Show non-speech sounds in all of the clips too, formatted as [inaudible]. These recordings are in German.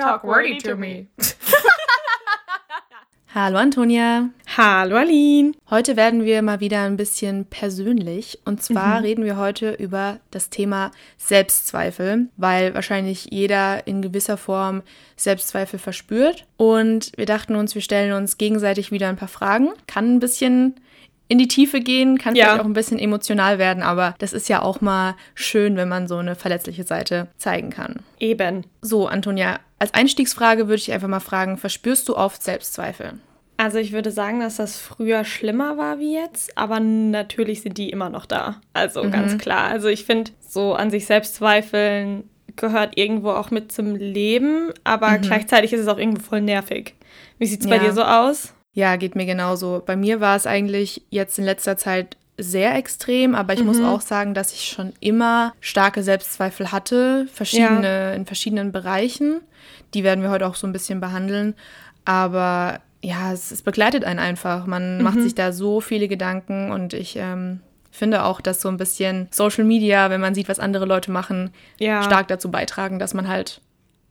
talk wordy to me. [laughs] Hallo Antonia. Hallo Aline. Heute werden wir mal wieder ein bisschen persönlich. Und zwar mhm. reden wir heute über das Thema Selbstzweifel, weil wahrscheinlich jeder in gewisser Form Selbstzweifel verspürt. Und wir dachten uns, wir stellen uns gegenseitig wieder ein paar Fragen. Kann ein bisschen in die Tiefe gehen, kann ja. vielleicht auch ein bisschen emotional werden, aber das ist ja auch mal schön, wenn man so eine verletzliche Seite zeigen kann. Eben. So, Antonia, als Einstiegsfrage würde ich einfach mal fragen, verspürst du oft Selbstzweifel? Also ich würde sagen, dass das früher schlimmer war wie jetzt, aber natürlich sind die immer noch da. Also mhm. ganz klar. Also ich finde, so an sich Selbstzweifeln gehört irgendwo auch mit zum Leben, aber mhm. gleichzeitig ist es auch irgendwo voll nervig. Wie sieht es ja. bei dir so aus? Ja, geht mir genauso. Bei mir war es eigentlich jetzt in letzter Zeit sehr extrem, aber ich mhm. muss auch sagen, dass ich schon immer starke Selbstzweifel hatte, verschiedene, ja. in verschiedenen Bereichen. Die werden wir heute auch so ein bisschen behandeln. Aber ja, es, es begleitet einen einfach. Man mhm. macht sich da so viele Gedanken und ich ähm, finde auch, dass so ein bisschen Social Media, wenn man sieht, was andere Leute machen, ja. stark dazu beitragen, dass man halt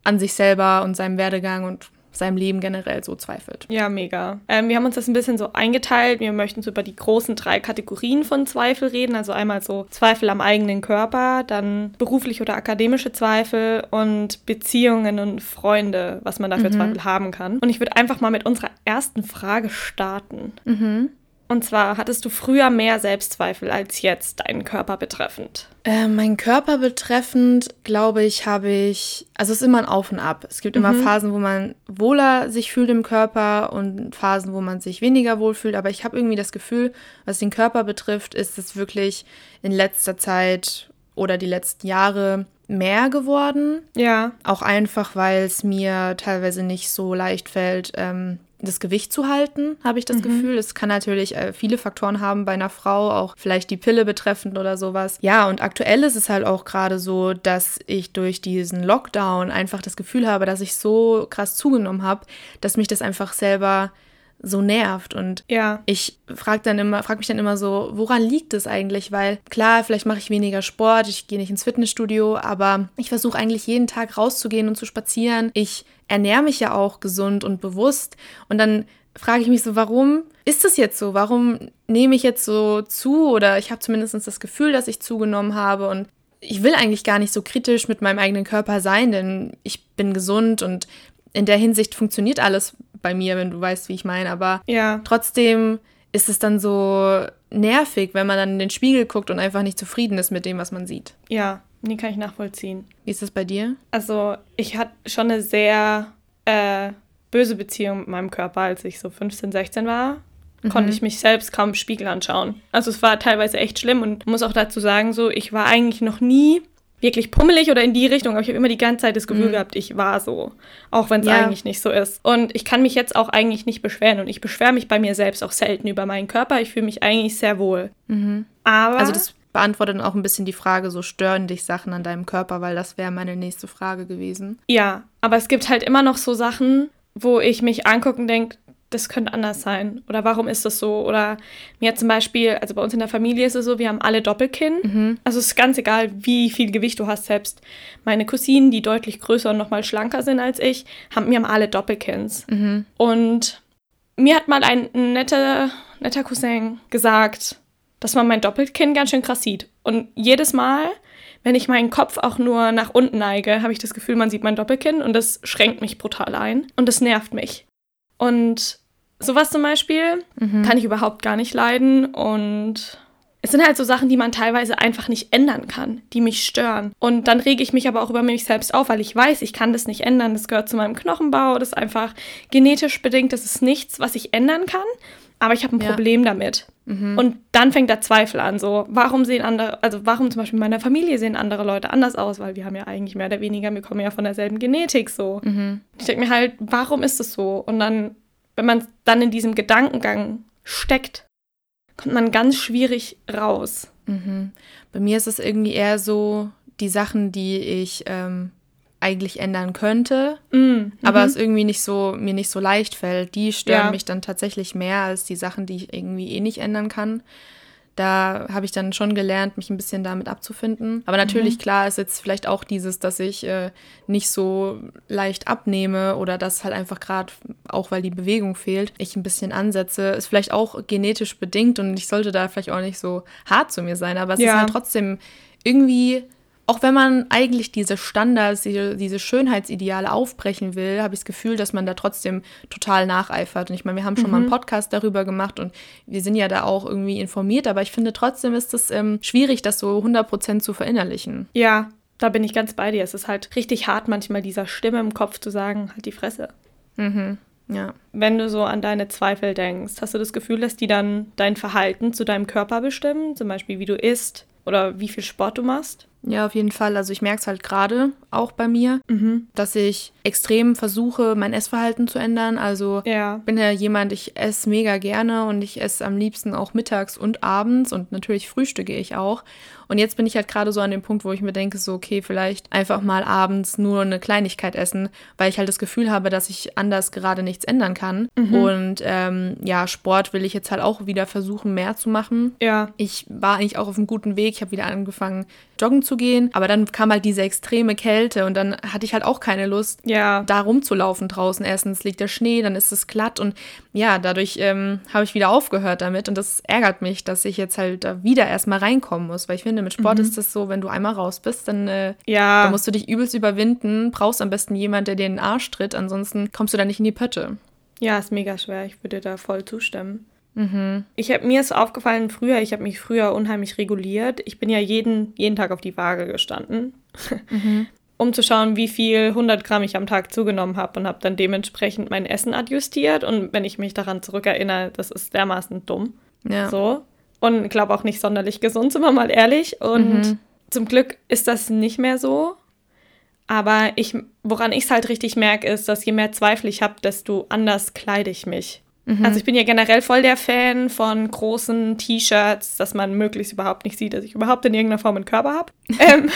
an sich selber und seinem Werdegang und seinem Leben generell so zweifelt. Ja, mega. Ähm, wir haben uns das ein bisschen so eingeteilt. Wir möchten so über die großen drei Kategorien von Zweifel reden. Also einmal so Zweifel am eigenen Körper, dann berufliche oder akademische Zweifel und Beziehungen und Freunde, was man da für mhm. Zweifel haben kann. Und ich würde einfach mal mit unserer ersten Frage starten. Mhm. Und zwar, hattest du früher mehr Selbstzweifel als jetzt deinen Körper betreffend? Äh, mein Körper betreffend, glaube ich, habe ich, also es ist immer ein Auf und Ab. Es gibt mhm. immer Phasen, wo man wohler sich fühlt im Körper und Phasen, wo man sich weniger wohl fühlt. Aber ich habe irgendwie das Gefühl, was den Körper betrifft, ist es wirklich in letzter Zeit oder die letzten Jahre mehr geworden. Ja. Auch einfach, weil es mir teilweise nicht so leicht fällt, ähm, das Gewicht zu halten, habe ich das mhm. Gefühl. Es kann natürlich äh, viele Faktoren haben bei einer Frau, auch vielleicht die Pille betreffend oder sowas. Ja, und aktuell ist es halt auch gerade so, dass ich durch diesen Lockdown einfach das Gefühl habe, dass ich so krass zugenommen habe, dass mich das einfach selber so nervt und ja. ich frage dann immer frage mich dann immer so woran liegt es eigentlich weil klar vielleicht mache ich weniger Sport ich gehe nicht ins Fitnessstudio aber ich versuche eigentlich jeden Tag rauszugehen und zu spazieren ich ernähre mich ja auch gesund und bewusst. Und dann frage ich mich so, warum ist das jetzt so? Warum nehme ich jetzt so zu? Oder ich habe zumindest das Gefühl, dass ich zugenommen habe. Und ich will eigentlich gar nicht so kritisch mit meinem eigenen Körper sein, denn ich bin gesund und in der Hinsicht funktioniert alles bei mir, wenn du weißt, wie ich meine. Aber ja. trotzdem ist es dann so nervig, wenn man dann in den Spiegel guckt und einfach nicht zufrieden ist mit dem, was man sieht. Ja, Nee, kann ich nachvollziehen. Wie ist das bei dir? Also, ich hatte schon eine sehr äh, böse Beziehung mit meinem Körper, als ich so 15, 16 war. Mhm. Konnte ich mich selbst kaum im Spiegel anschauen. Also, es war teilweise echt schlimm und muss auch dazu sagen, so, ich war eigentlich noch nie wirklich pummelig oder in die Richtung, aber ich habe immer die ganze Zeit das Gefühl mhm. gehabt, ich war so, auch wenn es ja. eigentlich nicht so ist. Und ich kann mich jetzt auch eigentlich nicht beschweren und ich beschwere mich bei mir selbst auch selten über meinen Körper. Ich fühle mich eigentlich sehr wohl. Mhm. Aber also das beantwortet dann auch ein bisschen die Frage, so stören dich Sachen an deinem Körper, weil das wäre meine nächste Frage gewesen. Ja, aber es gibt halt immer noch so Sachen, wo ich mich angucke und denke, das könnte anders sein. Oder warum ist das so? Oder mir zum Beispiel, also bei uns in der Familie ist es so, wir haben alle Doppelkinn. Mhm. Also es ist ganz egal, wie viel Gewicht du hast. Selbst meine Cousinen, die deutlich größer und nochmal schlanker sind als ich, haben, wir haben alle Doppelkinns. Mhm. Und mir hat mal ein netter, netter Cousin gesagt, dass man mein Doppelkinn ganz schön krass sieht. Und jedes Mal, wenn ich meinen Kopf auch nur nach unten neige, habe ich das Gefühl, man sieht mein Doppelkinn und das schränkt mich brutal ein und das nervt mich. Und sowas zum Beispiel mhm. kann ich überhaupt gar nicht leiden und es sind halt so Sachen, die man teilweise einfach nicht ändern kann, die mich stören. Und dann rege ich mich aber auch über mich selbst auf, weil ich weiß, ich kann das nicht ändern. Das gehört zu meinem Knochenbau, das ist einfach genetisch bedingt, das ist nichts, was ich ändern kann aber ich habe ein ja. Problem damit. Mhm. Und dann fängt der Zweifel an, so, warum sehen andere, also warum zum Beispiel in meiner Familie sehen andere Leute anders aus, weil wir haben ja eigentlich mehr oder weniger, wir kommen ja von derselben Genetik so. Mhm. Ich denke mir halt, warum ist es so? Und dann, wenn man dann in diesem Gedankengang steckt, kommt man ganz schwierig raus. Mhm. Bei mir ist es irgendwie eher so, die Sachen, die ich ähm, eigentlich ändern könnte, mm, aber es irgendwie nicht so mir nicht so leicht fällt. Die stören ja. mich dann tatsächlich mehr als die Sachen, die ich irgendwie eh nicht ändern kann. Da habe ich dann schon gelernt, mich ein bisschen damit abzufinden. Aber natürlich, mhm. klar, ist jetzt vielleicht auch dieses, dass ich äh, nicht so leicht abnehme oder dass halt einfach gerade, auch weil die Bewegung fehlt, ich ein bisschen ansetze. Ist vielleicht auch genetisch bedingt und ich sollte da vielleicht auch nicht so hart zu mir sein. Aber es ja. ist halt trotzdem irgendwie auch wenn man eigentlich diese Standards, diese, Schönheitsideale aufbrechen will, habe ich das Gefühl, dass man da trotzdem total nacheifert. Und ich meine, wir haben schon mhm. mal einen mhm. Podcast darüber gemacht und wir sind ja da auch irgendwie informiert, aber ich finde trotzdem ist es ähm, schwierig, das so 100% zu verinnerlichen. Ja, da bin ich ganz bei dir. Es ist halt richtig hart, manchmal dieser Stimme im Kopf zu sagen, halt die Fresse. Mhm. Ja. Wenn du so an deine Zweifel denkst, hast du das Gefühl, dass die dann dein Verhalten zu deinem Körper bestimmen? Zum Beispiel, wie du isst oder wie viel Sport du machst? Ja, auf jeden Fall. Also ich merke es halt gerade auch bei mir, mhm. dass ich extrem versuche, mein Essverhalten zu ändern. Also ja. bin ja jemand, ich esse mega gerne und ich esse am liebsten auch mittags und abends und natürlich frühstücke ich auch. Und jetzt bin ich halt gerade so an dem Punkt, wo ich mir denke, so, okay, vielleicht einfach mal abends nur eine Kleinigkeit essen, weil ich halt das Gefühl habe, dass ich anders gerade nichts ändern kann. Mhm. Und ähm, ja, Sport will ich jetzt halt auch wieder versuchen, mehr zu machen. Ja. Ich war eigentlich auch auf einem guten Weg. Ich habe wieder angefangen, joggen zu gehen. Aber dann kam halt diese extreme Kälte und dann hatte ich halt auch keine Lust, ja. da rumzulaufen draußen. Erstens liegt der Schnee, dann ist es glatt und ja, dadurch ähm, habe ich wieder aufgehört damit und das ärgert mich, dass ich jetzt halt da wieder erstmal reinkommen muss, weil ich finde, mit Sport mhm. ist es so, wenn du einmal raus bist, dann, äh, ja. dann musst du dich übelst überwinden, brauchst am besten jemand, der dir in den Arsch tritt, ansonsten kommst du da nicht in die Pötte. Ja, ist mega schwer, ich würde da voll zustimmen. Mhm. Ich habe mir ist aufgefallen früher, ich habe mich früher unheimlich reguliert. Ich bin ja jeden, jeden Tag auf die Waage gestanden. Mhm. [laughs] um zu schauen, wie viel 100 Gramm ich am Tag zugenommen habe und habe dann dementsprechend mein Essen adjustiert. Und wenn ich mich daran zurückerinnere, das ist dermaßen dumm. Ja. So. Und ich glaube auch nicht sonderlich gesund, sind wir mal ehrlich. Und mhm. zum Glück ist das nicht mehr so. Aber ich, woran ich es halt richtig merke, ist, dass je mehr Zweifel ich habe, desto anders kleide ich mich. Mhm. Also ich bin ja generell voll der Fan von großen T-Shirts, dass man möglichst überhaupt nicht sieht, dass ich überhaupt in irgendeiner Form einen Körper habe. [laughs] ähm,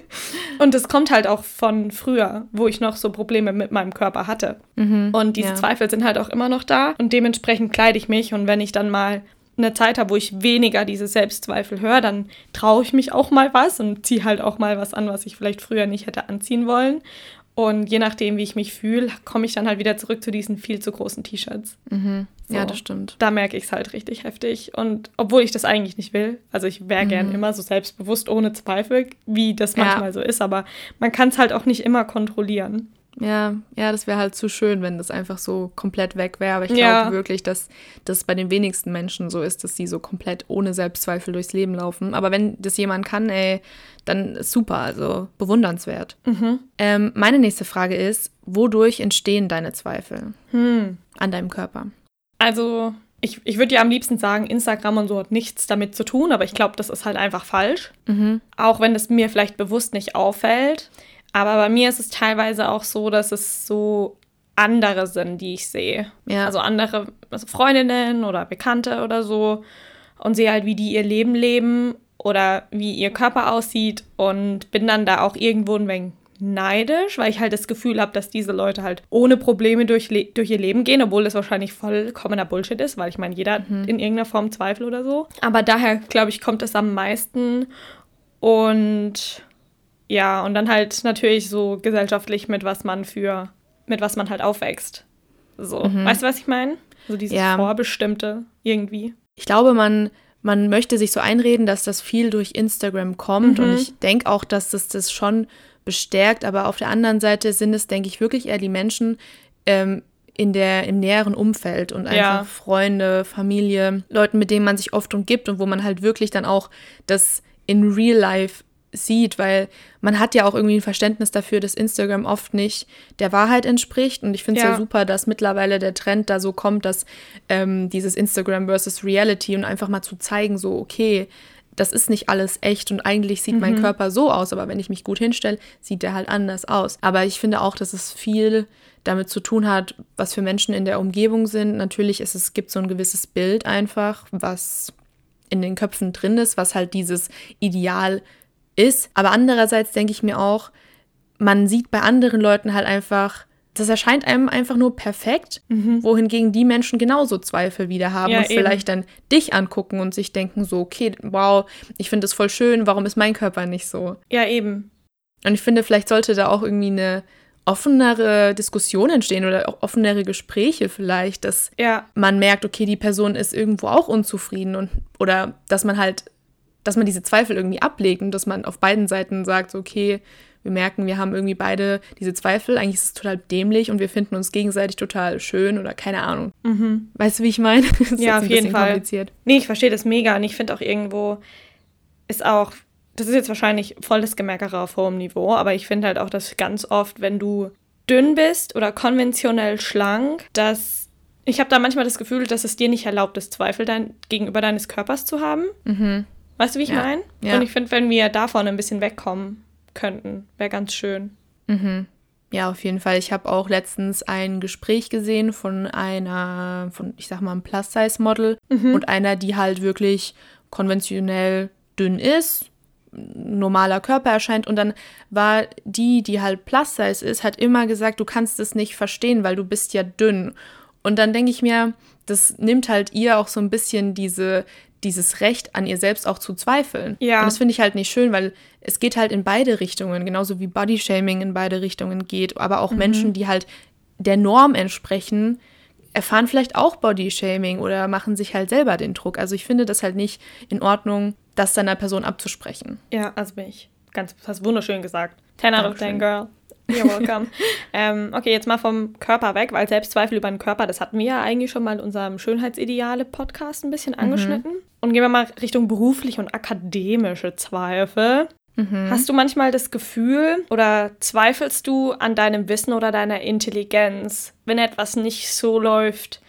[laughs] und das kommt halt auch von früher, wo ich noch so Probleme mit meinem Körper hatte. Mhm. Und diese ja. Zweifel sind halt auch immer noch da. Und dementsprechend kleide ich mich. Und wenn ich dann mal eine Zeit habe, wo ich weniger diese Selbstzweifel höre, dann traue ich mich auch mal was und ziehe halt auch mal was an, was ich vielleicht früher nicht hätte anziehen wollen. Und je nachdem, wie ich mich fühle, komme ich dann halt wieder zurück zu diesen viel zu großen T-Shirts. Mhm. So. Ja, das stimmt. Da merke ich es halt richtig heftig. Und obwohl ich das eigentlich nicht will, also ich wäre mhm. gern immer so selbstbewusst, ohne Zweifel, wie das manchmal ja. so ist, aber man kann es halt auch nicht immer kontrollieren. Ja, ja, das wäre halt zu schön, wenn das einfach so komplett weg wäre. Aber ich glaube ja. wirklich, dass das bei den wenigsten Menschen so ist, dass sie so komplett ohne Selbstzweifel durchs Leben laufen. Aber wenn das jemand kann, ey, dann super, also bewundernswert. Mhm. Ähm, meine nächste Frage ist, wodurch entstehen deine Zweifel hm. an deinem Körper? Also, ich, ich würde ja am liebsten sagen, Instagram und so hat nichts damit zu tun, aber ich glaube, das ist halt einfach falsch. Mhm. Auch wenn es mir vielleicht bewusst nicht auffällt. Aber bei mir ist es teilweise auch so, dass es so andere sind, die ich sehe. Ja. Also andere also Freundinnen oder Bekannte oder so und sehe halt, wie die ihr Leben leben oder wie ihr Körper aussieht und bin dann da auch irgendwo ein wenig neidisch, weil ich halt das Gefühl habe, dass diese Leute halt ohne Probleme durch, durch ihr Leben gehen, obwohl das wahrscheinlich vollkommener Bullshit ist, weil ich meine, jeder hat mhm. in irgendeiner Form Zweifel oder so. Aber daher, glaube ich, kommt es am meisten und ja, und dann halt natürlich so gesellschaftlich mit was man für, mit was man halt aufwächst. So, mhm. weißt du, was ich meine? So dieses ja. Vorbestimmte irgendwie. Ich glaube, man, man möchte sich so einreden, dass das viel durch Instagram kommt. Mhm. Und ich denke auch, dass das das schon bestärkt. Aber auf der anderen Seite sind es, denke ich, wirklich eher die Menschen ähm, in der, im näheren Umfeld und einfach ja. Freunde, Familie, Leuten, mit denen man sich oft umgibt und wo man halt wirklich dann auch das in Real Life sieht, weil man hat ja auch irgendwie ein Verständnis dafür, dass Instagram oft nicht der Wahrheit entspricht. Und ich finde es ja. ja. super, dass mittlerweile der Trend da so kommt, dass ähm, dieses Instagram versus Reality und einfach mal zu zeigen, so, okay, das ist nicht alles echt und eigentlich sieht mhm. mein Körper so aus, aber wenn ich mich gut hinstelle, sieht der halt anders aus. Aber ich finde auch, dass es viel damit zu tun hat, was für Menschen in der Umgebung sind. Natürlich ist es gibt so ein gewisses Bild einfach, was in den Köpfen drin ist, was halt dieses Ideal ist. Aber andererseits denke ich mir auch, man sieht bei anderen Leuten halt einfach das erscheint einem einfach nur perfekt, mhm. wohingegen die Menschen genauso Zweifel wieder haben ja, und eben. vielleicht dann dich angucken und sich denken so, okay, wow, ich finde das voll schön, warum ist mein Körper nicht so? Ja, eben. Und ich finde, vielleicht sollte da auch irgendwie eine offenere Diskussion entstehen oder auch offenere Gespräche vielleicht, dass ja. man merkt, okay, die Person ist irgendwo auch unzufrieden und oder dass man halt, dass man diese Zweifel irgendwie ablegt und dass man auf beiden Seiten sagt, okay, wir merken, wir haben irgendwie beide diese Zweifel, eigentlich ist es total dämlich und wir finden uns gegenseitig total schön oder keine Ahnung. Mhm. Weißt du, wie ich meine? [laughs] ja, auf jeden Fall. Nee, ich verstehe das mega und ich finde auch irgendwo ist auch das ist jetzt wahrscheinlich volles Gemeckere auf hohem Niveau, aber ich finde halt auch, dass ganz oft, wenn du dünn bist oder konventionell schlank, dass ich habe da manchmal das Gefühl, dass es dir nicht erlaubt ist, Zweifel dein, gegenüber deines Körpers zu haben. Mhm. Weißt du, wie ich ja. meine? Ja. Und ich finde, wenn wir davon ein bisschen wegkommen könnten, wäre ganz schön. Mhm. Ja, auf jeden Fall. Ich habe auch letztens ein Gespräch gesehen von einer, von, ich sag mal, einem Plus-Size-Model mhm. und einer, die halt wirklich konventionell dünn ist, normaler Körper erscheint. Und dann war die, die halt Plus-Size ist, hat immer gesagt, du kannst es nicht verstehen, weil du bist ja dünn. Und dann denke ich mir, das nimmt halt ihr auch so ein bisschen diese, dieses Recht an ihr selbst auch zu zweifeln. Ja. Und das finde ich halt nicht schön, weil es geht halt in beide Richtungen, genauso wie Bodyshaming in beide Richtungen geht, aber auch mhm. Menschen, die halt der Norm entsprechen, erfahren vielleicht auch Bodyshaming oder machen sich halt selber den Druck. Also ich finde das halt nicht in Ordnung, das deiner Person abzusprechen. Ja, also bin ich. Ganz, hast wunderschön gesagt. 10 out of 10, girl. You're welcome. [laughs] ähm, okay, jetzt mal vom Körper weg, weil Selbstzweifel über den Körper, das hatten wir ja eigentlich schon mal in unserem Schönheitsideale-Podcast ein bisschen mhm. angeschnitten. Mhm. Und gehen wir mal Richtung berufliche und akademische Zweifel. Mhm. Hast du manchmal das Gefühl oder zweifelst du an deinem Wissen oder deiner Intelligenz, wenn etwas nicht so läuft,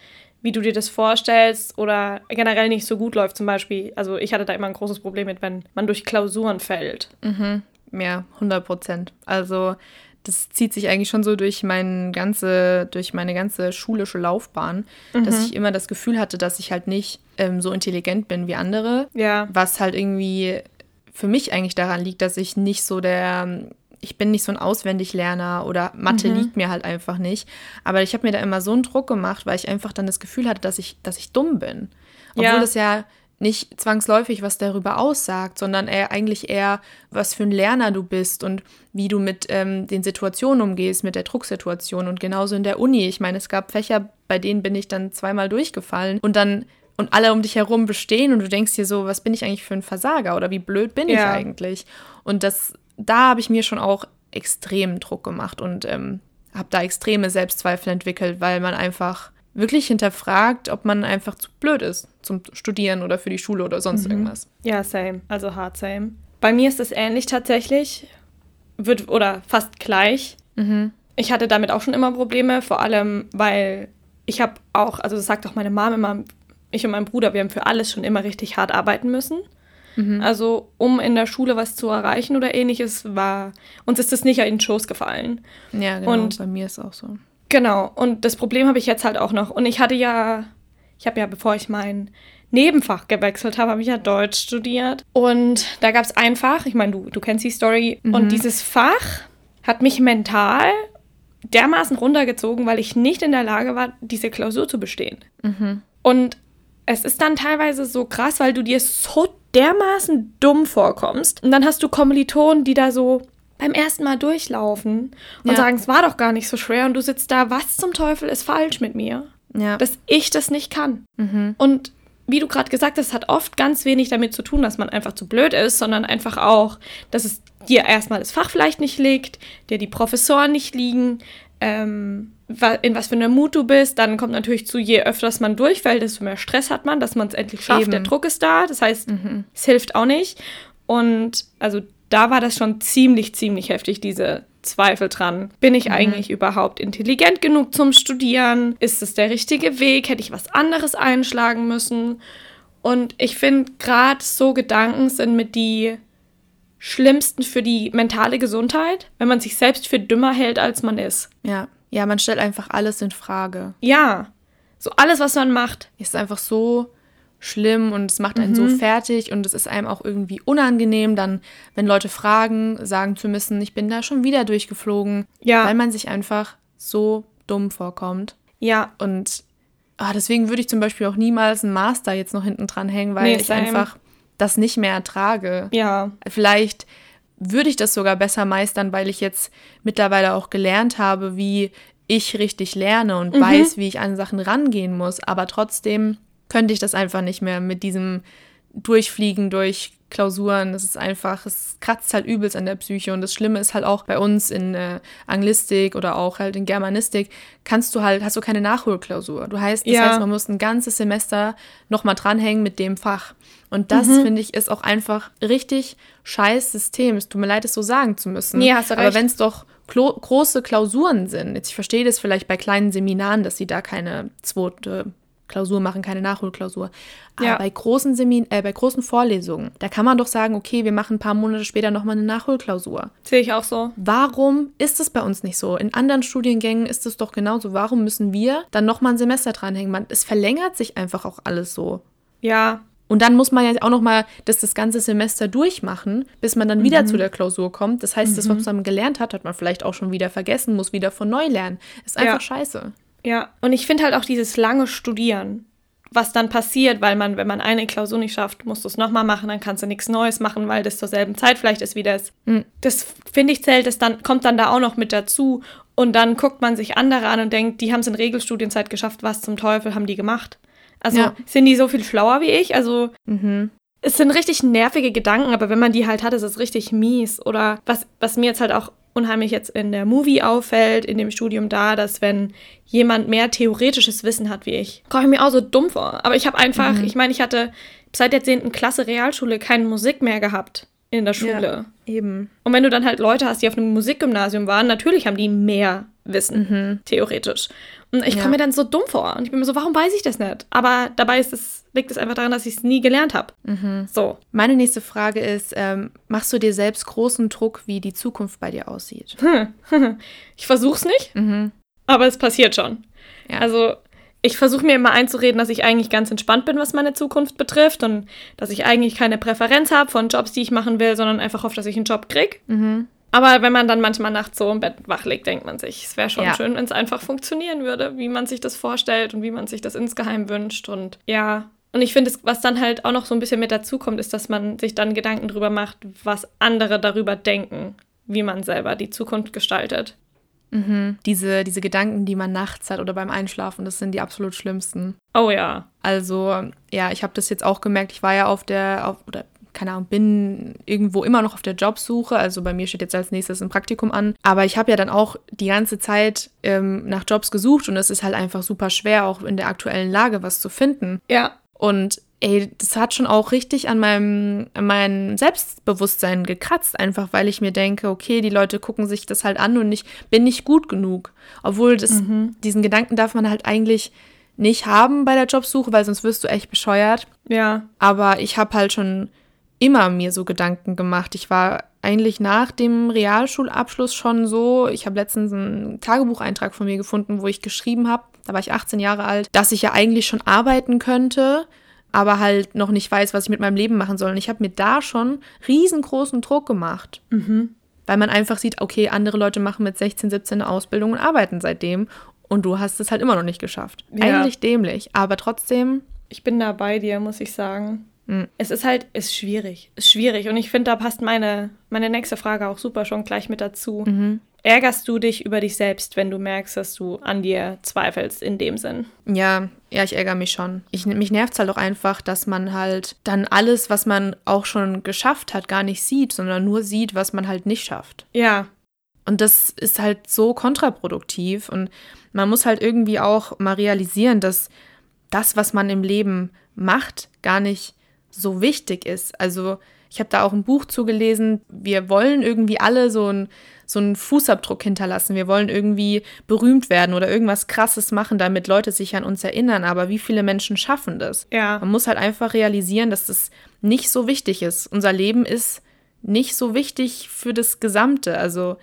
wie du dir das vorstellst oder generell nicht so gut läuft zum Beispiel? Also ich hatte da immer ein großes Problem mit, wenn man durch Klausuren fällt. Mhm. Ja, 100 Prozent. Also das zieht sich eigentlich schon so durch, mein ganze, durch meine ganze schulische Laufbahn, mhm. dass ich immer das Gefühl hatte, dass ich halt nicht ähm, so intelligent bin wie andere. Ja. Was halt irgendwie für mich eigentlich daran liegt, dass ich nicht so der, ich bin nicht so ein Auswendiglerner oder Mathe mhm. liegt mir halt einfach nicht. Aber ich habe mir da immer so einen Druck gemacht, weil ich einfach dann das Gefühl hatte, dass ich, dass ich dumm bin. Obwohl ja. das ja nicht zwangsläufig was darüber aussagt, sondern eher, eigentlich eher, was für ein Lerner du bist und wie du mit ähm, den Situationen umgehst, mit der Drucksituation. Und genauso in der Uni. Ich meine, es gab Fächer, bei denen bin ich dann zweimal durchgefallen und dann und alle um dich herum bestehen und du denkst dir so, was bin ich eigentlich für ein Versager oder wie blöd bin ja. ich eigentlich? Und das, da habe ich mir schon auch extremen Druck gemacht und ähm, habe da extreme Selbstzweifel entwickelt, weil man einfach wirklich hinterfragt, ob man einfach zu blöd ist zum Studieren oder für die Schule oder sonst mhm. irgendwas. Ja, same. Also hard same. Bei mir ist es ähnlich tatsächlich. Wird oder fast gleich. Mhm. Ich hatte damit auch schon immer Probleme, vor allem, weil ich habe auch, also das sagt auch meine Mom immer, ich und mein Bruder, wir haben für alles schon immer richtig hart arbeiten müssen. Mhm. Also, um in der Schule was zu erreichen oder ähnliches, war uns ist das nicht in den Schoß gefallen. Ja, genau. Und bei mir ist es auch so. Genau. Und das Problem habe ich jetzt halt auch noch. Und ich hatte ja, ich habe ja, bevor ich mein Nebenfach gewechselt habe, habe ich ja Deutsch studiert. Und da gab es ein Fach, ich meine, du, du kennst die Story. Mhm. Und dieses Fach hat mich mental dermaßen runtergezogen, weil ich nicht in der Lage war, diese Klausur zu bestehen. Mhm. Und es ist dann teilweise so krass, weil du dir so dermaßen dumm vorkommst. Und dann hast du Kommilitonen, die da so beim ersten Mal durchlaufen und ja. sagen, es war doch gar nicht so schwer. Und du sitzt da, was zum Teufel ist falsch mit mir? Ja. Dass ich das nicht kann. Mhm. Und wie du gerade gesagt hast, hat oft ganz wenig damit zu tun, dass man einfach zu blöd ist, sondern einfach auch, dass es dir erstmal das Fach vielleicht nicht liegt, dir die Professoren nicht liegen, ähm, in was für einer Mut du bist. Dann kommt natürlich zu, je öfters man durchfällt, desto mehr Stress hat man, dass man es endlich schafft. Eben. Der Druck ist da. Das heißt, mhm. es hilft auch nicht. Und also da war das schon ziemlich, ziemlich heftig, diese Zweifel dran. Bin ich mhm. eigentlich überhaupt intelligent genug zum Studieren? Ist es der richtige Weg? Hätte ich was anderes einschlagen müssen? Und ich finde, gerade so Gedanken sind mit die schlimmsten für die mentale Gesundheit, wenn man sich selbst für dümmer hält, als man ist. Ja. Ja, man stellt einfach alles in Frage. Ja. So alles, was man macht. Ist einfach so schlimm und es macht einen mhm. so fertig und es ist einem auch irgendwie unangenehm, dann, wenn Leute fragen, sagen zu müssen, ich bin da schon wieder durchgeflogen. Ja. Weil man sich einfach so dumm vorkommt. Ja. Und ah, deswegen würde ich zum Beispiel auch niemals einen Master jetzt noch hinten dran hängen, weil Nee, ich einfach das nicht mehr ertrage. Ja. Vielleicht würde ich das sogar besser meistern, weil ich jetzt mittlerweile auch gelernt habe, wie ich richtig lerne und weiß, wie ich an Sachen rangehen muss. Aber trotzdem könnte ich das einfach nicht mehr mit diesem Durchfliegen durch Klausuren. Das ist einfach, es kratzt halt übelst an der Psyche. Und das Schlimme ist halt auch bei uns in äh, Anglistik oder auch halt in Germanistik, kannst du halt, hast du keine Nachholklausur. Du heißt, das Ja. heißt, man muss ein ganzes Semester nochmal dranhängen mit dem Fach. Und das, Mhm. finde ich, ist auch einfach richtig scheiß System. Es tut mir leid, es so sagen zu müssen. Nee, hast du Aber recht. wenn es doch klo große Klausuren sind, jetzt ich verstehe das vielleicht bei kleinen Seminaren, dass sie da keine zweite Klausur machen, keine Nachholklausur. Aber Ja. bei großen Semin äh, bei großen Vorlesungen, da kann man doch sagen, okay, wir machen ein paar Monate später nochmal eine Nachholklausur. Sehe ich auch so. Warum ist es bei uns nicht so? In anderen Studiengängen ist es doch genauso. Warum müssen wir dann nochmal ein Semester dranhängen? Man, es verlängert sich einfach auch alles so. Ja. Und dann muss man ja auch nochmal das, das ganze Semester durchmachen, bis man dann wieder Mhm. zu der Klausur kommt. Das heißt, das, was man gelernt hat, hat man vielleicht auch schon wieder vergessen, muss wieder von neu lernen. Ist einfach Ja. scheiße. Ja. Und ich finde halt auch dieses lange Studieren, was dann passiert, weil man, wenn man eine Klausur nicht schafft, musst du es nochmal machen, dann kannst du nichts Neues machen, weil das zur selben Zeit vielleicht ist wie das. Mhm. Das finde ich zählt, das dann, kommt dann da auch noch mit dazu. Und dann guckt man sich andere an und denkt, die haben es in Regelstudienzeit geschafft, was zum Teufel haben die gemacht? Also Ja. sind die so viel schlauer wie ich? Also Mhm. es sind richtig nervige Gedanken, aber wenn man die halt hat, ist es richtig mies. Oder was, was mir jetzt halt auch unheimlich jetzt in der Movie auffällt, in dem Studium da, dass wenn jemand mehr theoretisches Wissen hat wie ich, komme ich mir auch so dumm vor. Aber ich habe einfach, ich meine, ich hatte seit der 10. Klasse Realschule keine Musik mehr gehabt in der Schule. Eben. Und wenn du dann halt Leute hast, die auf einem Musikgymnasium waren, natürlich haben die mehr Wissen, theoretisch. Und ich Ja. komme mir dann so dumm vor. Und ich bin mir so, warum weiß ich das nicht? Aber dabei ist es, liegt es einfach daran, dass ich es nie gelernt habe. So. Meine nächste Frage ist, ähm, machst du dir selbst großen Druck, wie die Zukunft bei dir aussieht? [laughs] Ich versuch's nicht, aber es passiert schon. Ja. Also ich versuche mir immer einzureden, dass ich eigentlich ganz entspannt bin, was meine Zukunft betrifft und dass ich eigentlich keine Präferenz habe von Jobs, die ich machen will, sondern einfach hoffe, dass ich einen Job krieg. Aber wenn man dann manchmal nachts so im Bett wach liegt, denkt man sich, es wäre schon Ja. schön, wenn es einfach funktionieren würde, wie man sich das vorstellt und wie man sich das insgeheim wünscht. Und ja, und ich finde, was dann halt auch noch so ein bisschen mit dazu kommt, ist, dass man sich dann Gedanken drüber macht, was andere darüber denken, wie man selber die Zukunft gestaltet. Diese, diese Gedanken, die man nachts hat oder beim Einschlafen, das sind die absolut schlimmsten. Oh ja. Also, ja, ich habe das jetzt auch gemerkt. Ich war ja auf der, auf, oder keine Ahnung, bin irgendwo immer noch auf der Jobsuche. Also bei mir steht jetzt als nächstes ein Praktikum an. Aber ich habe ja dann auch die ganze Zeit ähm, nach Jobs gesucht und es ist halt einfach super schwer, auch in der aktuellen Lage was zu finden. Ja. Und ey, das hat schon auch richtig an meinem, an meinem Selbstbewusstsein gekratzt, einfach weil ich mir denke, okay, die Leute gucken sich das halt an und ich bin nicht gut genug. Obwohl das, diesen Gedanken darf man halt eigentlich nicht haben bei der Jobsuche, weil sonst wirst du echt bescheuert. Ja. Aber ich habe halt schon immer mir so Gedanken gemacht. Ich war eigentlich nach dem Realschulabschluss schon so, ich habe letztens einen Tagebucheintrag von mir gefunden, wo ich geschrieben habe, da war ich 18 Jahre alt, dass ich ja eigentlich schon arbeiten könnte, aber halt noch nicht weiß, was ich mit meinem Leben machen soll. Und ich habe mir da schon riesengroßen Druck gemacht. Weil man einfach sieht, okay, andere Leute machen mit 16, 17 eine Ausbildung und arbeiten seitdem. Und du hast es halt immer noch nicht geschafft. Ja. Eigentlich dämlich, aber trotzdem Ich bin da bei dir, muss ich sagen. Mhm. Es ist halt, ist schwierig. Ist schwierig. Und ich finde, da passt meine, meine nächste Frage auch super schon gleich mit dazu. Mhm. Ärgerst du dich über dich selbst, wenn du merkst, dass du an dir zweifelst in dem Sinn? Ja, ja, ich ärgere mich schon. Ich, mich nervt es halt auch einfach, dass man halt dann alles, was man auch schon geschafft hat, gar nicht sieht, sondern nur sieht, was man halt nicht schafft. Ja. Und das ist halt so kontraproduktiv. Und man muss halt irgendwie auch mal realisieren, dass das, was man im Leben macht, gar nicht so wichtig ist. Also ich habe da auch ein Buch zugelesen. Wir wollen irgendwie alle so einen so einen Fußabdruck hinterlassen. Wir wollen irgendwie berühmt werden oder irgendwas Krasses machen, damit Leute sich an uns erinnern. Aber wie viele Menschen schaffen das? Ja. Man muss halt einfach realisieren, dass das nicht so wichtig ist. Unser Leben ist nicht so wichtig für das Gesamte. Also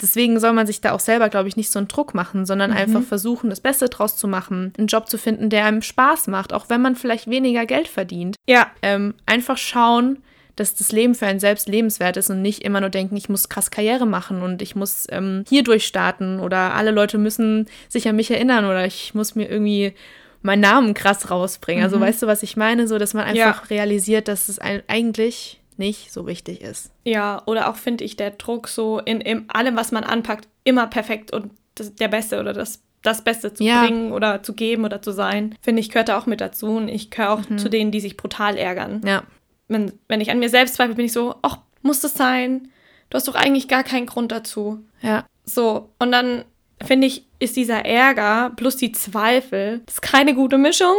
deswegen soll man sich da auch selber, glaube ich, nicht so einen Druck machen, sondern einfach versuchen, das Beste draus zu machen, einen Job zu finden, der einem Spaß macht, auch wenn man vielleicht weniger Geld verdient. Ja. Ähm, einfach schauen, dass das Leben für einen selbst lebenswert ist und nicht immer nur denken, ich muss krass Karriere machen und ich muss ähm, hier durchstarten oder alle Leute müssen sich an mich erinnern oder ich muss mir irgendwie meinen Namen krass rausbringen. Also mhm. weißt du, was ich meine? So, dass man einfach ja. realisiert, dass es eigentlich nicht so wichtig ist. Ja, oder auch finde ich der Druck so in, in allem, was man anpackt, immer perfekt und das, der Beste oder das das Beste zu ja. bringen oder zu geben oder zu sein, finde ich, gehört da auch mit dazu. Und ich gehöre auch mhm. zu denen, die sich brutal ärgern. Ja. Wenn, wenn ich an mir selbst zweifle, bin ich so, ach, muss das sein? Du hast doch eigentlich gar keinen Grund dazu. Ja. So, und dann finde ich, ist dieser Ärger plus die Zweifel, das ist keine gute Mischung.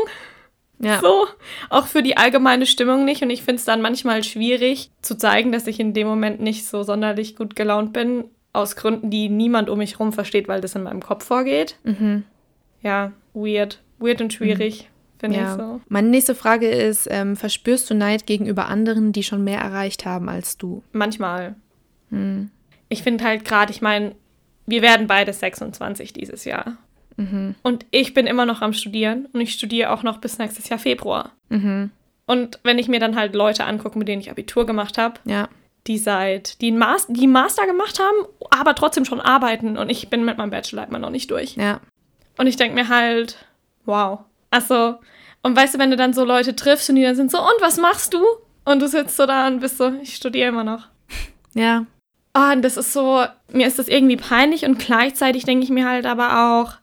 Ja. So, auch für die allgemeine Stimmung nicht. Und ich finde es dann manchmal schwierig zu zeigen, dass ich in dem Moment nicht so sonderlich gut gelaunt bin. Aus Gründen, die niemand um mich herum versteht, weil das in meinem Kopf vorgeht. Mhm. Ja, weird. Weird und schwierig. Mhm. Finde ja. ich so. Meine nächste Frage ist: ähm, Verspürst du Neid gegenüber anderen, die schon mehr erreicht haben als du? Manchmal. Mhm. Ich finde halt gerade, ich meine, wir werden beide 26 dieses Jahr. Mhm. Und ich bin immer noch am Studieren und ich studiere auch noch bis nächstes Jahr Februar. Mhm. Und wenn ich mir dann halt Leute angucke, mit denen ich Abitur gemacht habe, ja. die seit, die, Mas die Master gemacht haben, aber trotzdem schon arbeiten und ich bin mit meinem Bachelor immer noch nicht durch. Ja. Und ich denke mir halt, wow. Also, und weißt du, wenn du dann so Leute triffst und die dann sind so, und was machst du? Und du sitzt so da und bist so, ich studiere immer noch. [laughs] Ja. Oh, und das ist so, mir ist das irgendwie peinlich und gleichzeitig denke ich mir halt aber auch,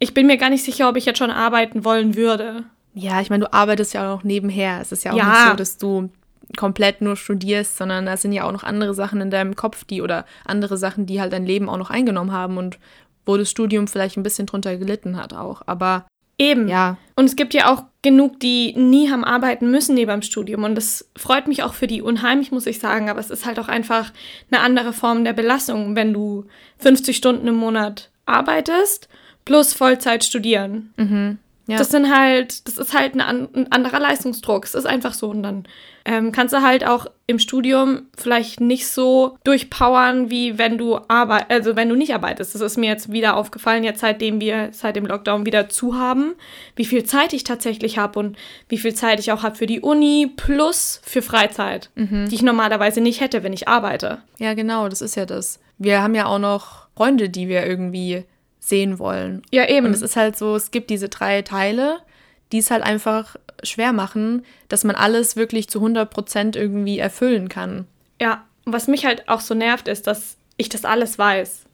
ich bin mir gar nicht sicher, ob ich jetzt schon arbeiten wollen würde. Ja, ich meine, du arbeitest ja auch noch nebenher. Es ist ja auch ja. nicht so, dass du komplett nur studierst, sondern da sind ja auch noch andere Sachen in deinem Kopf, die oder andere Sachen, die halt dein Leben auch noch eingenommen haben und wo das Studium vielleicht ein bisschen drunter gelitten hat auch. Aber Eben. Ja. Und es gibt ja auch genug, die nie haben arbeiten müssen neben dem Studium. Und das freut mich auch für die unheimlich, muss ich sagen. Aber es ist halt auch einfach eine andere Form der Belastung, wenn du 50 Stunden im Monat arbeitest plus Vollzeit studieren. Mhm. Ja. Das sind halt, das ist halt ein, ein, anderer Leistungsdruck. Es ist einfach so. Und dann ähm, kannst du halt auch im Studium vielleicht nicht so durchpowern, wie wenn du arbeit also wenn du nicht arbeitest. Das ist mir jetzt wieder aufgefallen, jetzt seitdem wir seit dem Lockdown wieder zu haben, wie viel Zeit ich tatsächlich habe und wie viel Zeit ich auch habe für die Uni plus für Freizeit, mhm. die ich normalerweise nicht hätte, wenn ich arbeite. Ja, genau, das ist ja das. Wir haben ja auch noch Freunde, die wir irgendwie sehen wollen. Ja, eben. Und es ist halt so, es gibt diese drei Teile, die es halt einfach schwer machen, dass man alles wirklich zu 100 Prozent irgendwie erfüllen kann. Ja, und was mich halt auch so nervt, ist, dass ich das alles weiß.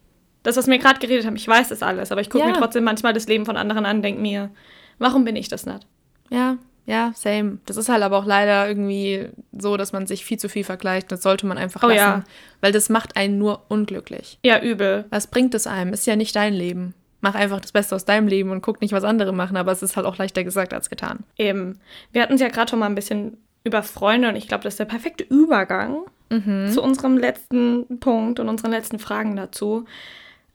Das, was wir gerade geredet haben, ich weiß das alles, aber ich gucke ja. mir trotzdem manchmal das Leben von anderen an und denke mir, warum bin ich das nicht? Ja, ja, same. Das ist halt aber auch leider irgendwie so, dass man sich viel zu viel vergleicht. Das sollte man einfach oh, lassen. Ja. Weil das macht einen nur unglücklich. Ja, übel. Was bringt es einem? Ist ja nicht dein Leben. Mach einfach das Beste aus deinem Leben und guck nicht, was andere machen, aber es ist halt auch leichter gesagt als getan. Eben. Wir hatten es ja gerade schon mal ein bisschen über Freunde und ich glaube, das ist der perfekte Übergang mhm. zu unserem letzten Punkt und unseren letzten Fragen dazu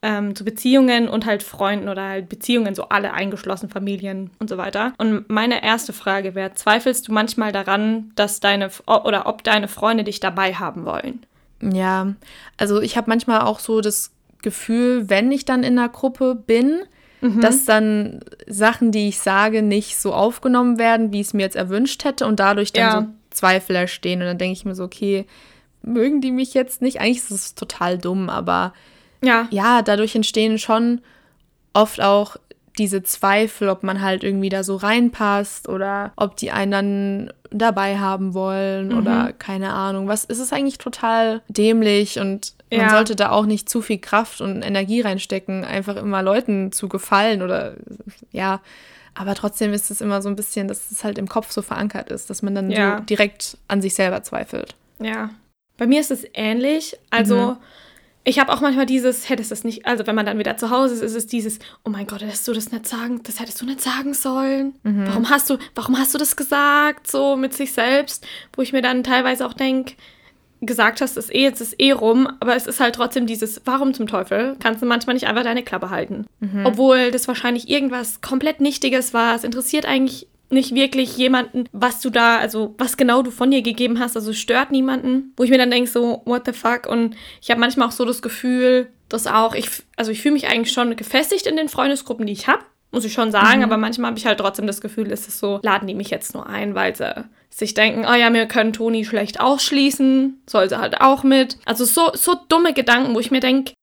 ähm, zu Beziehungen und halt Freunden oder halt Beziehungen, so alle eingeschlossen, Familien und so weiter. Und meine erste Frage wäre, zweifelst du manchmal daran, dass deine oder ob deine Freunde dich dabei haben wollen? Ja, also ich habe manchmal auch so das Gefühl, wenn ich dann in einer Gruppe bin, mhm. dass dann Sachen, die ich sage, nicht so aufgenommen werden, wie ich es mir jetzt erwünscht hätte und dadurch dann ja. so Zweifel entstehen. Und dann denke ich mir so, okay, mögen die mich jetzt nicht? Eigentlich ist es total dumm, aber ja. Ja, dadurch entstehen schon oft auch diese Zweifel, ob man halt irgendwie da so reinpasst oder ob die einen dann dabei haben wollen mhm. oder keine Ahnung. Was ist es eigentlich total dämlich und ja. man sollte da auch nicht zu viel Kraft und Energie reinstecken, einfach immer Leuten zu gefallen oder ja. Aber trotzdem ist es immer so ein bisschen, dass es halt im Kopf so verankert ist, dass man dann ja. so direkt an sich selber zweifelt. Ja. Bei mir ist es ähnlich. Also mhm ich habe auch manchmal dieses, hättest du das nicht, also wenn man dann wieder zu Hause ist, ist es dieses, oh mein Gott, hättest du das nicht sagen, das hättest du nicht sagen sollen. Mhm. Warum hast du, warum hast du das gesagt, so mit sich selbst, wo ich mir dann teilweise auch denke, gesagt hast, ist eh, jetzt ist eh rum, aber es ist halt trotzdem dieses, warum zum Teufel kannst du manchmal nicht einfach deine Klappe halten? Mhm. Obwohl das wahrscheinlich irgendwas komplett Nichtiges war. Es interessiert eigentlich nicht wirklich jemanden, was du da, also was genau du von dir gegeben hast, also stört niemanden, wo ich mir dann denke, so, what the fuck? Und ich habe manchmal auch so das Gefühl, dass auch, ich, also ich fühle mich eigentlich schon gefestigt in den Freundesgruppen, die ich habe. muss ich schon sagen, mhm. aber manchmal habe ich halt trotzdem das Gefühl, ist es so, laden die mich jetzt nur ein, weil sie sich denken, oh ja, wir können Toni schlecht ausschließen, soll sie halt auch mit. Also so, so dumme Gedanken, wo ich mir denke,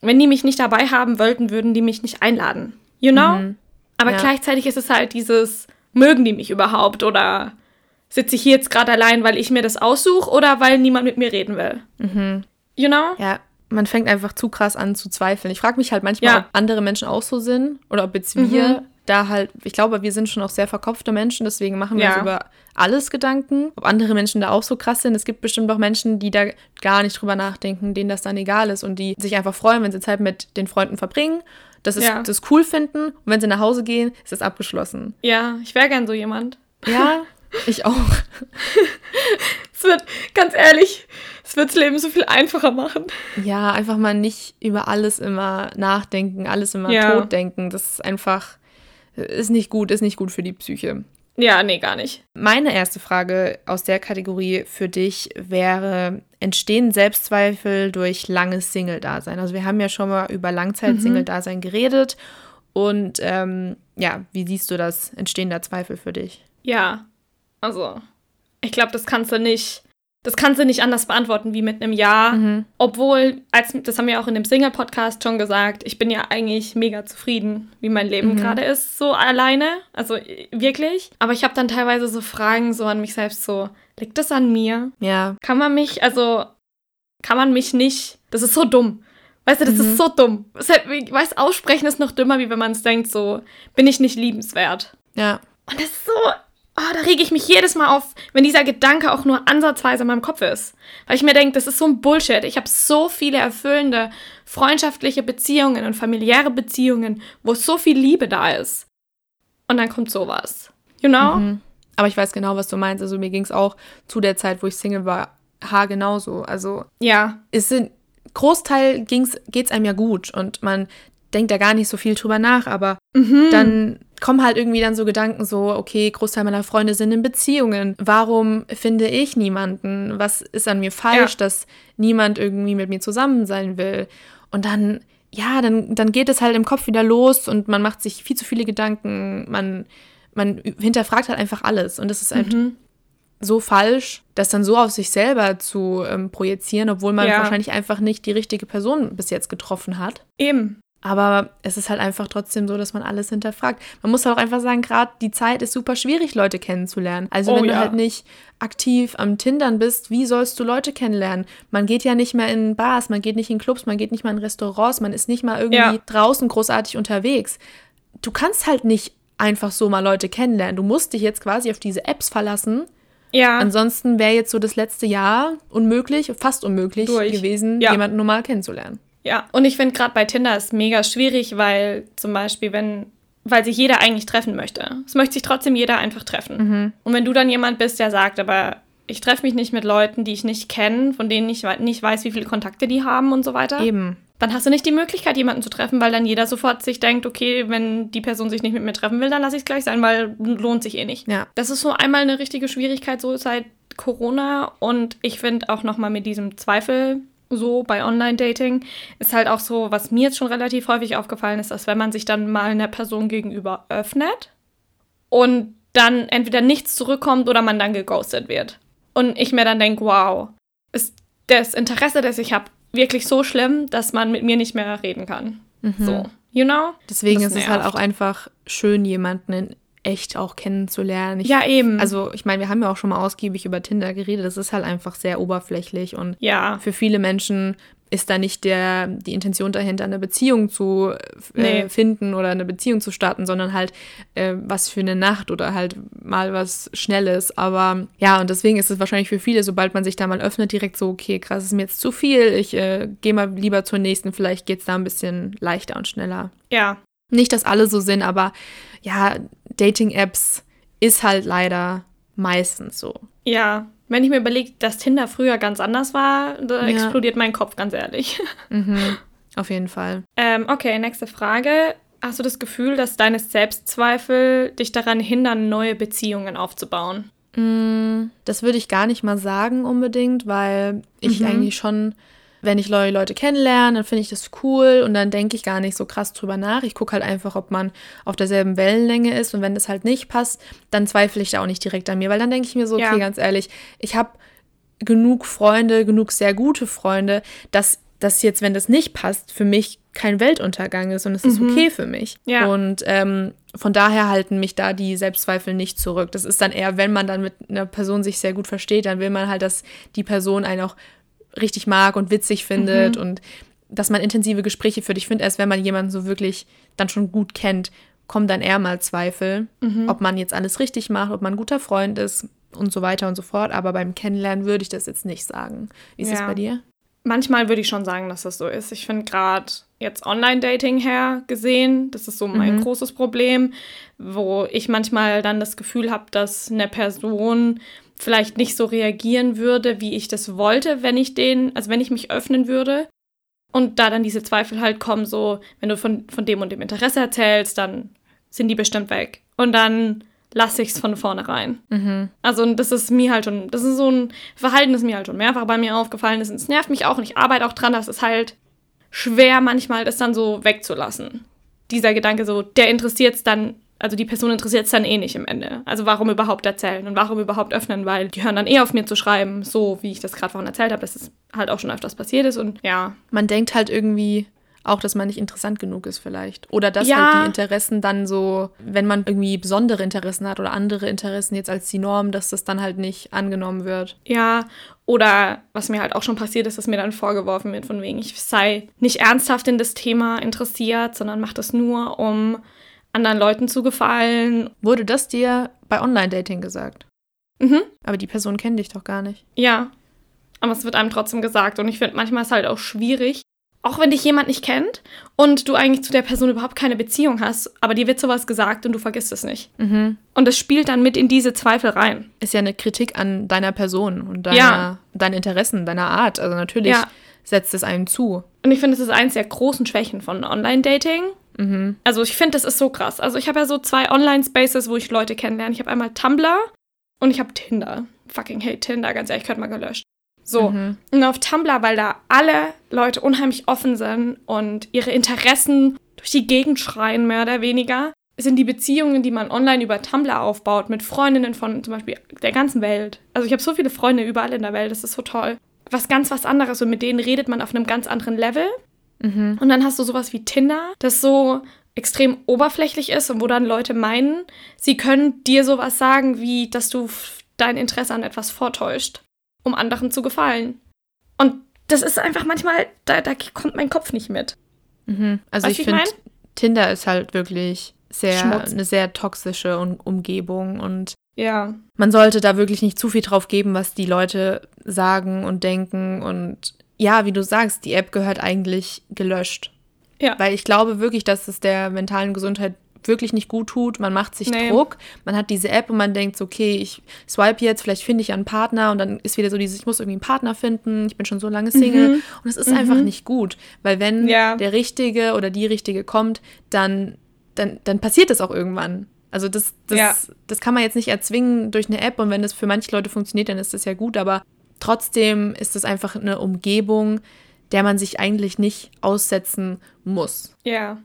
wenn die mich nicht dabei haben wollten, würden die mich nicht einladen. You know? Mhm. Aber ja. gleichzeitig ist es halt dieses, mögen die mich überhaupt oder sitze ich hier jetzt gerade allein, weil ich mir das aussuche oder weil niemand mit mir reden will? Mhm. You know? Ja, man fängt einfach zu krass an zu zweifeln. Ich frage mich halt manchmal, ja. ob andere Menschen auch so sind oder ob jetzt wir mhm. da halt, ich glaube, wir sind schon auch sehr verkopfte Menschen, deswegen machen wir ja. uns über alles Gedanken. Ob andere Menschen da auch so krass sind. Es gibt bestimmt auch Menschen, die da gar nicht drüber nachdenken, denen das dann egal ist und die sich einfach freuen, wenn sie Zeit mit den Freunden verbringen das, ist, ja. das cool finden und wenn sie nach Hause gehen, ist das abgeschlossen. Ja, ich wäre gern so jemand. Ja, [laughs] ich auch. es wird, ganz ehrlich, es wird das Leben so viel einfacher machen. Ja, einfach mal nicht über alles immer nachdenken, alles immer ja. tot denken. Das ist einfach, ist nicht gut, ist nicht gut für die Psyche. Ja, nee, gar nicht. Meine erste Frage aus der Kategorie für dich wäre, entstehen Selbstzweifel durch langes Single-Dasein? Also wir haben ja schon mal über Langzeit-Single-Dasein mhm. geredet. Und ähm, ja, wie siehst du das? Entstehen da Zweifel für dich? Ja, also ich glaube, das kannst du nicht das kannst du nicht anders beantworten wie mit einem Ja. Mhm. Obwohl, als, das haben wir auch in dem Single-Podcast schon gesagt, ich bin ja eigentlich mega zufrieden, wie mein Leben mhm. gerade ist, so alleine. Also wirklich. Aber ich habe dann teilweise so Fragen so an mich selbst, so, liegt das an mir? Ja. Kann man mich, also, kann man mich nicht, das ist so dumm. Weißt du, das mhm. ist so dumm. Ich weiß, aussprechen ist noch dümmer, wie wenn man es denkt, so, bin ich nicht liebenswert. Ja. Und das ist so, oh, da rege ich mich jedes Mal auf, wenn dieser Gedanke auch nur ansatzweise in meinem Kopf ist. Weil ich mir denke, das ist so ein Bullshit. Ich habe so viele erfüllende freundschaftliche Beziehungen und familiäre Beziehungen, wo so viel Liebe da ist. Und dann kommt sowas. You know? Mhm. Aber ich weiß genau, was du meinst. Also mir ging es auch zu der Zeit, wo ich Single war, haar genauso. Also ja. Es sind Großteil geht es einem ja gut und man denkt da gar nicht so viel drüber nach, aber mhm. dann kommen halt irgendwie dann so Gedanken so, okay, Großteil meiner Freunde sind in Beziehungen. Warum finde ich niemanden? Was ist an mir falsch, ja. dass niemand irgendwie mit mir zusammen sein will? Und dann, ja, dann, dann geht es halt im Kopf wieder los und man macht sich viel zu viele Gedanken. Man, man hinterfragt halt einfach alles. Und das ist halt mhm. so falsch, das dann so auf sich selber zu ähm, projizieren, obwohl man ja. wahrscheinlich einfach nicht die richtige Person bis jetzt getroffen hat. Eben. Aber es ist halt einfach trotzdem so, dass man alles hinterfragt. Man muss auch einfach sagen, gerade die Zeit ist super schwierig, Leute kennenzulernen. Also oh, wenn ja. du halt nicht aktiv am Tindern bist, wie sollst du Leute kennenlernen? Man geht ja nicht mehr in Bars, man geht nicht in Clubs, man geht nicht mal in Restaurants, man ist nicht mal irgendwie ja. draußen großartig unterwegs. Du kannst halt nicht einfach so mal Leute kennenlernen. Du musst dich jetzt quasi auf diese Apps verlassen. Ja. Ansonsten wäre jetzt so das letzte Jahr unmöglich, fast unmöglich Durch. gewesen, ja. jemanden normal kennenzulernen. Ja, und ich finde gerade bei Tinder ist mega schwierig, weil zum Beispiel, wenn, weil sich jeder eigentlich treffen möchte. Es möchte sich trotzdem jeder einfach treffen. Mhm. Und wenn du dann jemand bist, der sagt, aber ich treffe mich nicht mit Leuten, die ich nicht kenne, von denen ich nicht weiß, wie viele Kontakte die haben und so weiter. Eben. Dann hast du nicht die Möglichkeit, jemanden zu treffen, weil dann jeder sofort sich denkt, okay, wenn die Person sich nicht mit mir treffen will, dann lasse ich es gleich sein, weil lohnt sich eh nicht. Ja. Das ist so einmal eine richtige Schwierigkeit so seit Corona und ich finde auch nochmal mit diesem Zweifel so bei Online-Dating, ist halt auch so, was mir jetzt schon relativ häufig aufgefallen ist, dass wenn man sich dann mal einer Person gegenüber öffnet und dann entweder nichts zurückkommt oder man dann geghostet wird. Und ich mir dann denke, wow, ist das Interesse, das ich habe, wirklich so schlimm, dass man mit mir nicht mehr reden kann. Mhm. So, you know? Deswegen ist es halt auch einfach schön, jemanden in echt auch kennenzulernen. Ich, ja, eben. Also, ich meine, wir haben ja auch schon mal ausgiebig über Tinder geredet. Das ist halt einfach sehr oberflächlich und ja. für viele Menschen ist da nicht der, die Intention dahinter, eine Beziehung zu äh, nee. finden oder eine Beziehung zu starten, sondern halt äh, was für eine Nacht oder halt mal was Schnelles. Aber ja, und deswegen ist es wahrscheinlich für viele, sobald man sich da mal öffnet, direkt so, okay, krass, ist mir jetzt zu viel, ich äh, gehe mal lieber zur nächsten, vielleicht geht es da ein bisschen leichter und schneller. Ja. Nicht, dass alle so sind, aber ja, Dating-Apps ist halt leider meistens so. Ja, wenn ich mir überlege, dass Tinder früher ganz anders war, da ja. explodiert mein Kopf, ganz ehrlich. [laughs] Mhm, auf jeden Fall. Ähm, okay, nächste Frage. Hast du das Gefühl, dass deine Selbstzweifel dich daran hindern, neue Beziehungen aufzubauen? Mm, das würde ich gar nicht mal sagen unbedingt, weil ich mhm. eigentlich schon wenn ich neue Leute kennenlerne, dann finde ich das cool und dann denke ich gar nicht so krass drüber nach. Ich gucke halt einfach, ob man auf derselben Wellenlänge ist und wenn das halt nicht passt, dann zweifle ich da auch nicht direkt an mir, weil dann denke ich mir so, okay, ja. ganz ehrlich, ich habe genug Freunde, genug sehr gute Freunde, dass das jetzt, wenn das nicht passt, für mich kein Weltuntergang ist und es ist mhm. okay für mich. Ja. Und ähm, von daher halten mich da die Selbstzweifel nicht zurück. Das ist dann eher, wenn man dann mit einer Person sich sehr gut versteht, dann will man halt, dass die Person einen auch richtig mag und witzig findet mhm. und dass man intensive Gespräche führt. Ich finde, erst wenn man jemanden so wirklich dann schon gut kennt, kommen dann eher mal Zweifel, mhm. ob man jetzt alles richtig macht, ob man ein guter Freund ist und so weiter und so fort. Aber beim Kennenlernen würde ich das jetzt nicht sagen. Wie ist ja. das bei dir? Manchmal würde ich schon sagen, dass das so ist. Ich finde gerade jetzt Online-Dating her gesehen, das ist so mein mhm. großes Problem, wo ich manchmal dann das Gefühl habe, dass eine Person vielleicht nicht so reagieren würde, wie ich das wollte, wenn ich den, also wenn ich mich öffnen würde. Und da dann diese Zweifel halt kommen, so, wenn du von, von dem und dem Interesse erzählst, dann sind die bestimmt weg. Und dann lasse ich es von vornherein. Mhm. Also das ist mir halt schon, das ist so ein Verhalten, das mir halt schon mehrfach bei mir aufgefallen ist. Und es nervt mich auch und ich arbeite auch dran, dass es halt schwer manchmal, das dann so wegzulassen. Dieser Gedanke so, der interessiert es dann also die Person interessiert es dann eh nicht im Ende. Also warum überhaupt erzählen und warum überhaupt öffnen, weil die hören dann eh auf mir zu schreiben, so wie ich das gerade vorhin erzählt habe, dass es halt auch schon öfters passiert ist und ja. Man denkt halt irgendwie, auch, dass man nicht interessant genug ist vielleicht. Oder dass ja. halt die Interessen dann so, wenn man irgendwie besondere Interessen hat oder andere Interessen jetzt als die Norm, dass das dann halt nicht angenommen wird. Ja, oder was mir halt auch schon passiert ist, dass mir dann vorgeworfen wird, von wegen, ich sei nicht ernsthaft in das Thema interessiert, sondern mache das nur, um anderen Leuten zu gefallen. Wurde das dir bei Online-Dating gesagt? Mhm. Aber die Person kennt dich doch gar nicht. Ja. Aber es wird einem trotzdem gesagt. Und ich finde, manchmal ist es halt auch schwierig, auch wenn dich jemand nicht kennt und du eigentlich zu der Person überhaupt keine Beziehung hast, aber dir wird sowas gesagt und du vergisst es nicht. Mhm. Und das spielt dann mit in diese Zweifel rein. Ist ja eine Kritik an deiner Person und deiner, ja. deinen Interessen, deiner Art. Also natürlich ja. setzt es einem zu. Und ich finde, das ist eins der großen Schwächen von Online-Dating. Mhm. Also ich finde, das ist so krass. Also ich habe ja so zwei Online-Spaces, wo ich Leute kennenlerne. Ich habe einmal Tumblr und ich habe Tinder. Fucking hate Tinder, ganz ehrlich, ich könnte mal gelöscht. So. Mhm. Und auf Tumblr, weil da alle Leute unheimlich offen sind und ihre Interessen durch die Gegend schreien, mehr oder weniger, sind die Beziehungen, die man online über Tumblr aufbaut, mit Freundinnen von zum Beispiel der ganzen Welt. Also ich habe so viele Freunde überall in der Welt, das ist so toll. Was ganz was anderes und mit denen redet man auf einem ganz anderen Level. Mhm. Und dann hast du sowas wie Tinder, das so extrem oberflächlich ist und wo dann Leute meinen, sie können dir sowas sagen, wie dass du dein Interesse an etwas vortäuscht um anderen zu gefallen. Und das ist einfach manchmal, da, da kommt mein Kopf nicht mit. Mhm. Also weißt ich finde, Tinder ist halt wirklich sehr, eine sehr toxische um Umgebung und ja. man sollte da wirklich nicht zu viel drauf geben, was die Leute sagen und denken. Und ja, wie du sagst, die App gehört eigentlich gelöscht. Ja. Weil ich glaube wirklich, dass es der mentalen Gesundheit wirklich nicht gut tut. Man macht sich nee. Druck, man hat diese App und man denkt, okay, ich swipe jetzt, vielleicht finde ich einen Partner und dann ist wieder so dieses, ich muss irgendwie einen Partner finden, ich bin schon so lange Single. Mhm. Und es ist mhm. einfach nicht gut, weil wenn ja. der Richtige oder die Richtige kommt, dann, dann, dann passiert das auch irgendwann. Also das, das, ja. das kann man jetzt nicht erzwingen durch eine App und wenn das für manche Leute funktioniert, dann ist das ja gut, aber trotzdem ist das einfach eine Umgebung, der man sich eigentlich nicht aussetzen muss. Ja.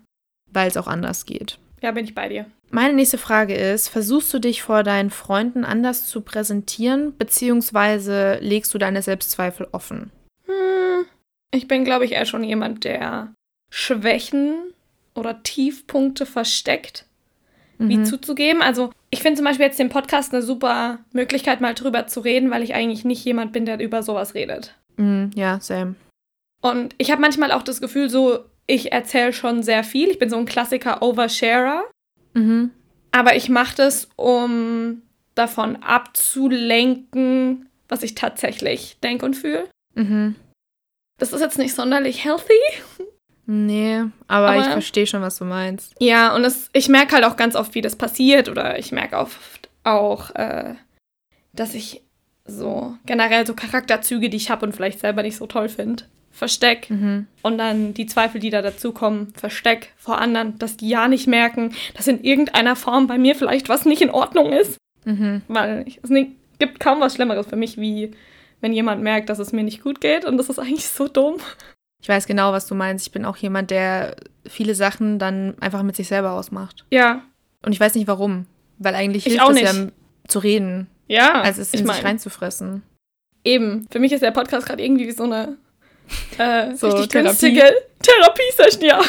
Weil es auch anders geht. Ja, bin ich bei dir. Meine nächste Frage ist, versuchst du dich vor deinen Freunden anders zu präsentieren, beziehungsweise legst du deine Selbstzweifel offen? Hm, ich bin, glaube ich, eher schon jemand, der Schwächen oder Tiefpunkte versteckt, mhm. wie zuzugeben. Also ich finde zum Beispiel jetzt den Podcast eine super Möglichkeit, mal drüber zu reden, weil ich eigentlich nicht jemand bin, der über sowas redet. Mhm, ja, same. Und ich habe manchmal auch das Gefühl, so ich erzähle schon sehr viel. Ich bin so ein Klassiker Oversharer. Mhm. Aber ich mache das, um davon abzulenken, was ich tatsächlich denke und fühle. Mhm. Das ist jetzt nicht sonderlich healthy. Nee, aber, aber ich verstehe schon, was du meinst. Ja, und das, ich merke halt auch ganz oft, wie das passiert. Oder ich merke oft auch, äh, dass ich so generell so Charakterzüge, die ich habe und vielleicht selber nicht so toll finde, Versteck. Mhm. Und dann die Zweifel, die da dazukommen, Versteck vor anderen, dass die ja nicht merken, dass in irgendeiner Form bei mir vielleicht was nicht in Ordnung ist. Mhm. Weil es nicht, gibt kaum was Schlimmeres für mich, wie wenn jemand merkt, dass es mir nicht gut geht. Und das ist eigentlich so dumm. Ich weiß genau, was du meinst. Ich bin auch jemand, der viele Sachen dann einfach mit sich selber ausmacht. Ja. Und ich weiß nicht warum. Weil eigentlich hilft es ja zu reden. Ja. Als es in sich reinzufressen. Eben. Für mich ist der Podcast gerade irgendwie wie so eine äh, [laughs] so richtig Therapie. günstige Therapie-Session, ja.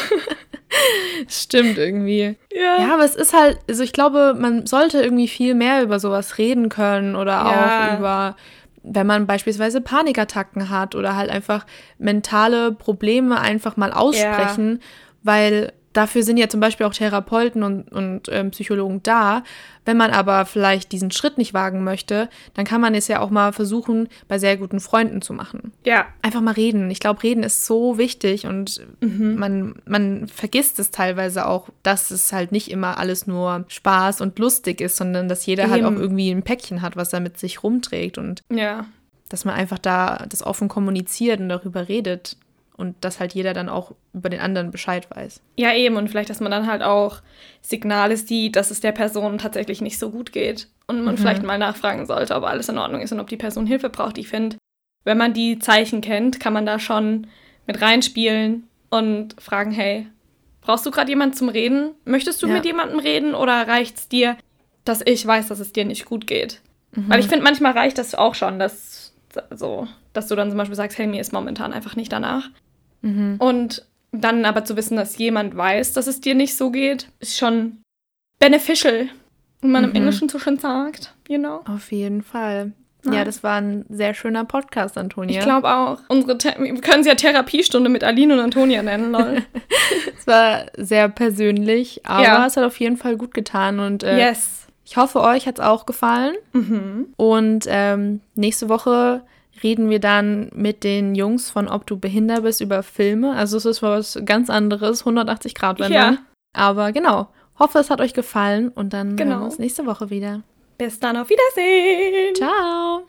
[laughs] Stimmt irgendwie. Ja. ja, aber es ist halt, also ich glaube, man sollte irgendwie viel mehr über sowas reden können oder ja. auch über, wenn man beispielsweise Panikattacken hat oder halt einfach mentale Probleme einfach mal aussprechen, ja. weil dafür sind ja zum Beispiel auch Therapeuten und, und ähm, Psychologen da. Wenn man aber vielleicht diesen Schritt nicht wagen möchte, dann kann man es ja auch mal versuchen, bei sehr guten Freunden zu machen. Ja. Einfach mal reden. Ich glaube, reden ist so wichtig und mhm. man, man vergisst es teilweise auch, dass es halt nicht immer alles nur Spaß und lustig ist, sondern dass jeder Eben. halt auch irgendwie ein Päckchen hat, was er mit sich rumträgt und ja. dass man einfach da das offen kommuniziert und darüber redet und dass halt jeder dann auch über den anderen Bescheid weiß. Ja, eben. Und vielleicht, dass man dann halt auch Signale sieht, dass es der Person tatsächlich nicht so gut geht. Und man mhm. vielleicht mal nachfragen sollte, ob alles in Ordnung ist und ob die Person Hilfe braucht. Ich finde, wenn man die Zeichen kennt, kann man da schon mit reinspielen und fragen, hey, brauchst du gerade jemanden zum Reden? Möchtest du ja. mit jemandem reden oder reicht es dir, dass ich weiß, dass es dir nicht gut geht? Mhm. Weil ich finde, manchmal reicht das auch schon, dass so, dass du dann zum Beispiel sagst, hey, mir ist momentan einfach nicht danach. Mhm. Und dann aber zu wissen, dass jemand weiß, dass es dir nicht so geht, ist schon beneficial, wie man mhm. im Englischen so schön sagt, you know? Auf jeden Fall. Ja, ja das war ein sehr schöner Podcast, Antonia. Ich glaube auch. Unsere wir können es ja Therapiestunde mit Aline und Antonia nennen, lol. [laughs] es war sehr persönlich, aber ja. es hat auf jeden Fall gut getan und äh, yes. Ich hoffe, euch hat es auch gefallen. Mhm. Und ähm, nächste Woche reden wir dann mit den Jungs von Ob du behindert bist über Filme. Also es ist was ganz anderes, 180 Grad Wendung. Ja. Aber genau, hoffe es hat euch gefallen und dann genau. hören wir uns nächste Woche wieder. Bis dann, auf Wiedersehen. Ciao.